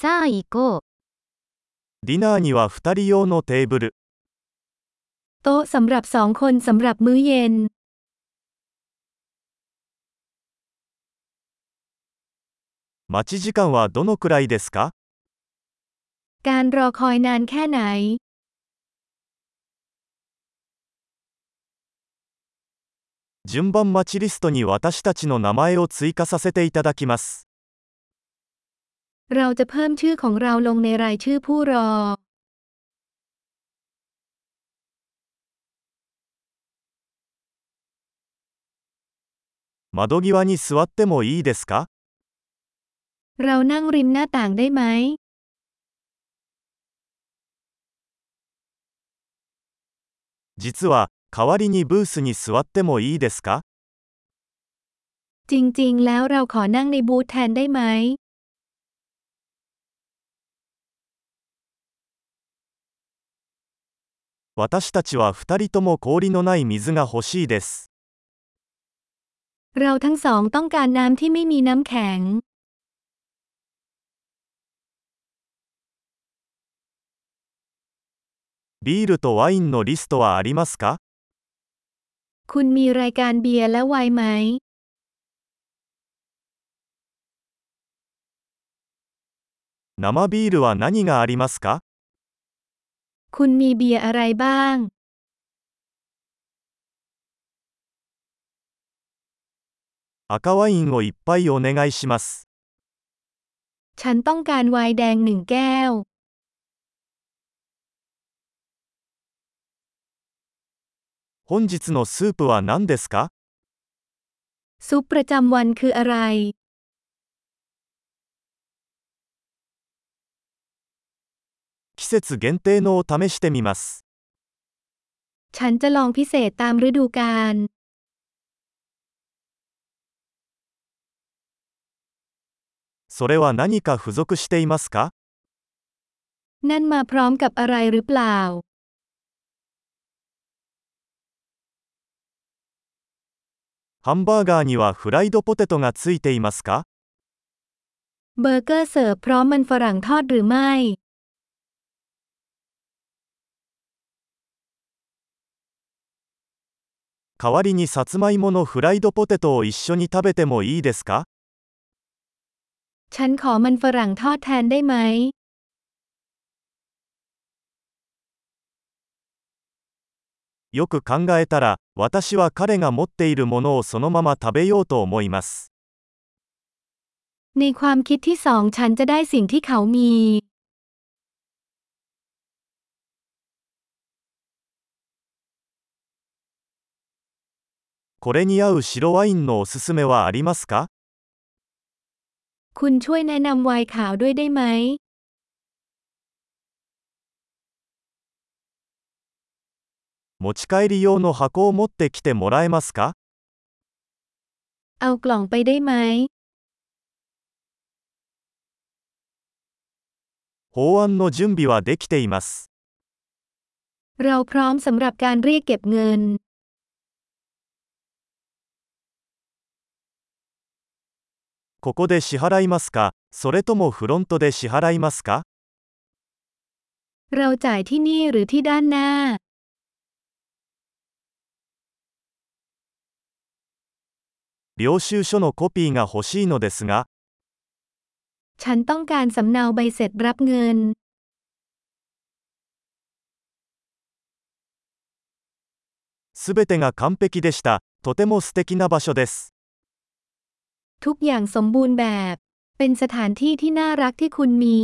さあ行こう。ディナーには2人用のテーブル。 โต๊ะสำหรับสองคนสำหรับมื้อเย็น 待ち時間はどのくらいですか การรอคอยนานแค่ไหน 順番待ちリストに私たちの名前を追加させていただきます。 เราจะเพิ่มชื่อของเราลงในรายชื่อผู้รอ 窓際に座ってもいいですか เรานั่งริมหน้าต่างได้ไหม 実は、代わりにブースに座ってもいいですか จริงๆ แล้วเราขอนั่งในบูธแทนได้ไหม 私たちは2人とも氷のない水が欲しいです。 เราทั้งสองต้องการน้ำที่ไม่มีน้ำแข็ง ビールとワインのリストはありますか คุณมีรายการเบียร์และไวน์ไหม 生ビールは何がありますか คุณมีเบียร์อะไรบ้าง 赤ワインを一杯お願いします。 ฉันต้องการไวน์แดงหนึ่งแก้ว 本日のスープは何ですか ซุปประจำวันคืออะไร 節限定のを試してみます。 ฉันจะลองพิเศษตามฤดูกาล それは何か付属していますか นั่นมาพร้อมกับอะไรหรือเปล่า ハンバーガーにはフライドポテトがついていますか เบอร์เกอร์เสิร์ฟพร้อมมันฝรั่งทอดหรือไม่ 代わりにさつまいものフライドポテトを一緒に食べてもいいですか ฉันขอมันฝรั่งทอดแทนได้ไหม よく考えたら、私は彼が持っているものをそのまま食べようと思います。 ในความคิดที่สองฉันจะได้สิ่งที่เขามี これに合う白ワインのおすすめはありますか คุณช่วยแนะนำไวน์ขาวด้วยได้ไหม 持ち帰り用の箱を持ってきてもらえますか เอากล่องไปได้ไหม 法案の準備はできています。 เราพร้อมสำหรับการเรียกเก็บเงิน ここで支払いますかそれともフロントで支払いますか เราจ่ายที่นี่หรือที่ด้านหน้า 領収書のコピーが欲しいのですが、 ฉันต้องการสำเนาใบเสร็จรับเงิน すべてが完璧でした。とても素敵な場所です。 ทุกอย่างสมบูรณ์แบบ เป็นสถานที่ที่น่ารักที่คุณมี